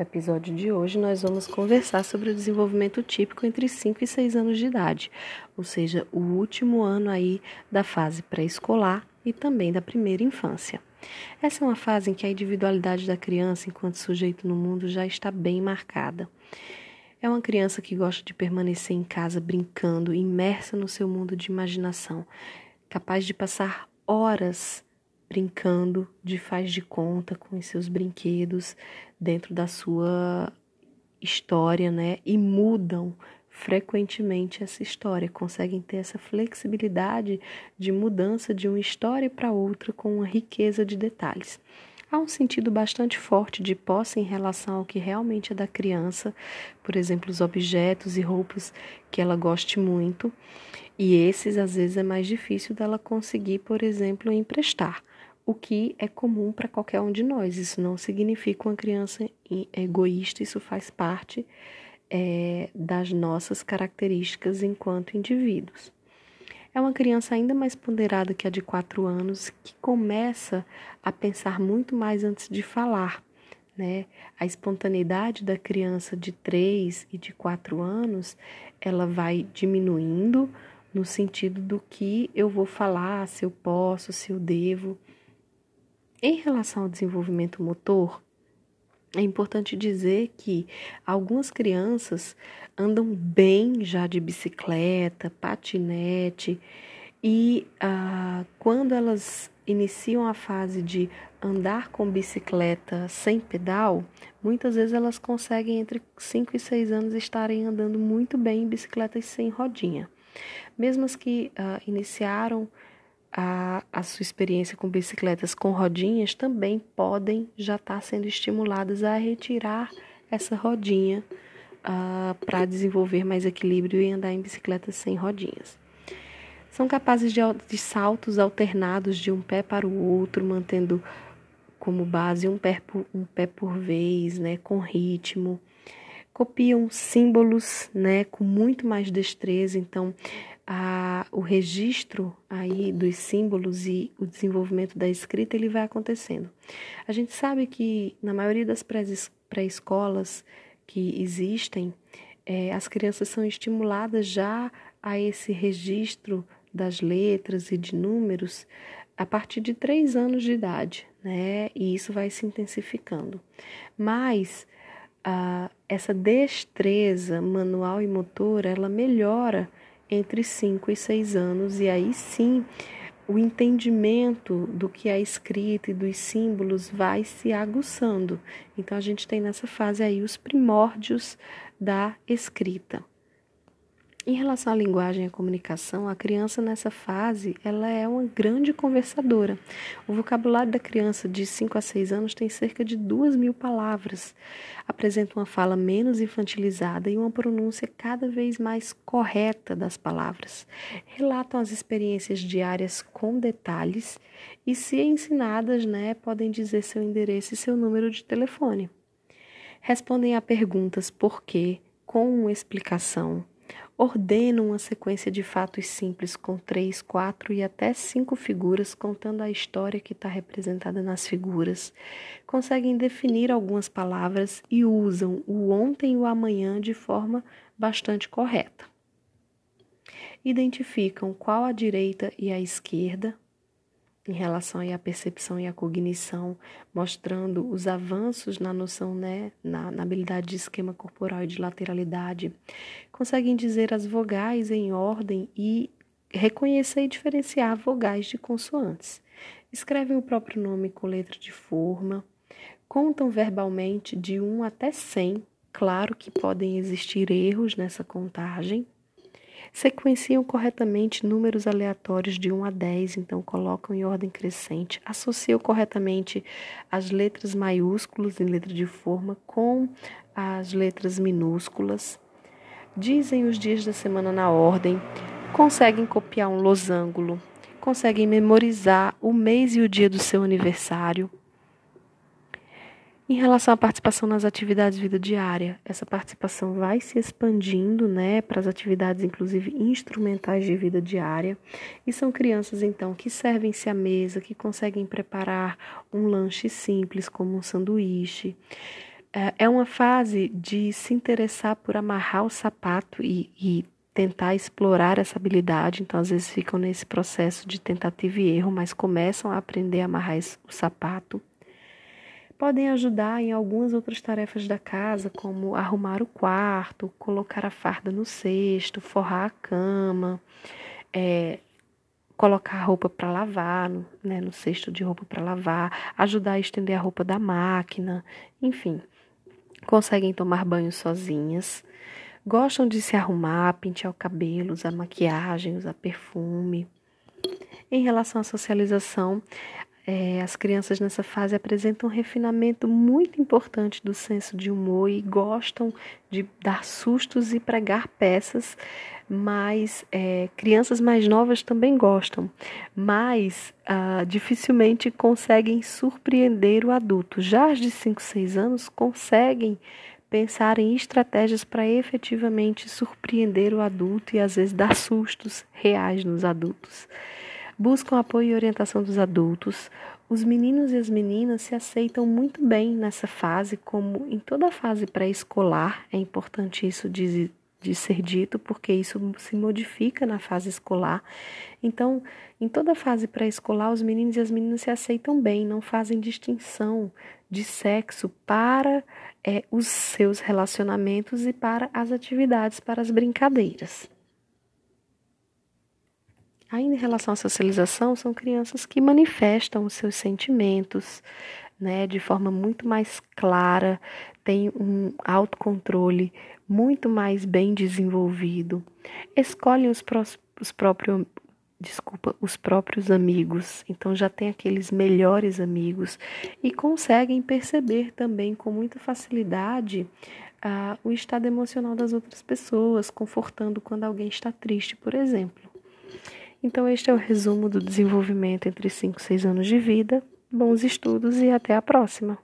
No episódio de hoje, nós vamos conversar sobre o desenvolvimento típico entre 5 e 6 anos de idade, ou seja, o último ano aí da fase pré-escolar e também da primeira infância. Essa é uma fase em que a individualidade da criança, enquanto sujeito no mundo, já está bem marcada. É uma criança que gosta de permanecer em casa brincando, imersa no seu mundo de imaginação, capaz de passar horas brincando de faz de conta com os seus brinquedos dentro da sua história, né? E mudam frequentemente essa história, conseguem ter essa flexibilidade de mudança de uma história para outra com uma riqueza de detalhes. Há um sentido bastante forte de posse em relação ao que realmente é da criança, por exemplo, os objetos e roupas que ela goste muito, e esses às vezes é mais difícil dela conseguir, por exemplo, emprestar o que é comum para qualquer um de nós. Isso não significa uma criança egoísta, isso faz parte é, das nossas características enquanto indivíduos. É uma criança ainda mais ponderada que a de 4 anos, que começa a pensar muito mais antes de falar. Né? A espontaneidade da criança de 3 e de 4 anos, ela vai diminuindo no sentido do que eu vou falar, se eu posso, se eu devo. Em relação ao desenvolvimento motor, é importante dizer que algumas crianças andam bem já de bicicleta, patinete, e ah, quando elas iniciam a fase de andar com bicicleta sem pedal, muitas vezes elas conseguem entre 5 e 6 anos estarem andando muito bem em bicicletas sem rodinha. Mesmo as que ah, iniciaram a, a sua experiência com bicicletas com rodinhas também podem já estar tá sendo estimuladas a retirar essa rodinha uh, para desenvolver mais equilíbrio e andar em bicicletas sem rodinhas. São capazes de, de saltos alternados de um pé para o outro, mantendo como base um pé por, um pé por vez, né, com ritmo. Copiam símbolos né, com muito mais destreza, então a, o registro aí dos símbolos e o desenvolvimento da escrita ele vai acontecendo. A gente sabe que na maioria das pré-escolas que existem, é, as crianças são estimuladas já a esse registro das letras e de números a partir de três anos de idade, né? E isso vai se intensificando. Mas ah, essa destreza manual e motora, ela melhora entre 5 e 6 anos, e aí sim o entendimento do que é escrito e dos símbolos vai se aguçando. Então a gente tem nessa fase aí os primórdios da escrita. Em relação à linguagem e à comunicação, a criança nessa fase ela é uma grande conversadora. O vocabulário da criança de 5 a 6 anos tem cerca de 2 mil palavras. Apresenta uma fala menos infantilizada e uma pronúncia cada vez mais correta das palavras. Relatam as experiências diárias com detalhes e, se ensinadas, né, podem dizer seu endereço e seu número de telefone. Respondem a perguntas por quê, com uma explicação Ordeno uma sequência de fatos simples com três, quatro e até cinco figuras, contando a história que está representada nas figuras. Conseguem definir algumas palavras e usam o ontem e o amanhã de forma bastante correta. Identificam qual a direita e a esquerda, em relação à percepção e à cognição, mostrando os avanços na noção, né, na, na, habilidade de esquema corporal e de lateralidade, conseguem dizer as vogais em ordem e reconhecer e diferenciar vogais de consoantes. Escrevem o próprio nome com letra de forma, contam verbalmente de 1 até 100, claro que podem existir erros nessa contagem, sequenciam corretamente números aleatórios de 1 a 10, então colocam em ordem crescente, associam corretamente as letras maiúsculas em letra de forma com as letras minúsculas, dizem os dias da semana na ordem, conseguem copiar um losango, conseguem memorizar o mês e o dia do seu aniversário, em relação à participação nas atividades de vida diária, essa participação vai se expandindo, né, para as atividades inclusive instrumentais de vida diária, e são crianças então que servem-se à mesa, que conseguem preparar um lanche simples como um sanduíche, é, é uma fase de se interessar por amarrar o sapato e, e tentar explorar essa habilidade. Então, às vezes, ficam nesse processo de tentativa e erro, mas começam a aprender a amarrar o sapato. Podem ajudar em algumas outras tarefas da casa, como arrumar o quarto, colocar a farda no cesto, forrar a cama, é, colocar a roupa para lavar, né, no cesto de roupa para lavar, ajudar a estender a roupa da máquina, enfim. Conseguem tomar banho sozinhas Gostam de se arrumar, pentear o cabelo, usar maquiagem, usar perfume. Em relação à socialização, é, as crianças nessa fase apresentam um refinamento muito importante do senso de humor e gostam de dar sustos e pregar peças, mas é, crianças mais novas também gostam, mas ah, dificilmente conseguem surpreender o adulto. Já as de 5, 6 anos conseguem pensar em estratégias para efetivamente surpreender o adulto e às vezes dar sustos reais nos adultos. Buscam apoio e orientação dos adultos. Os meninos e as meninas se aceitam muito bem nessa fase, como em toda fase pré-escolar. É importante isso de, de ser dito, porque isso se modifica na fase escolar. Então, em toda fase pré-escolar, os meninos e as meninas se aceitam bem, não fazem distinção de sexo para é, os seus relacionamentos e para as atividades, para as brincadeiras. Ainda em relação à socialização, são crianças que manifestam os seus sentimentos né, de forma muito mais clara, têm um autocontrole muito mais bem desenvolvido, escolhem os, os próprios desculpa, os próprios amigos. Então já tem aqueles melhores amigos e conseguem perceber também com muita facilidade uh, o estado emocional das outras pessoas, confortando quando alguém está triste, por exemplo. Então este é o resumo do desenvolvimento entre 5 e 6 anos de vida. Bons estudos e até a próxima!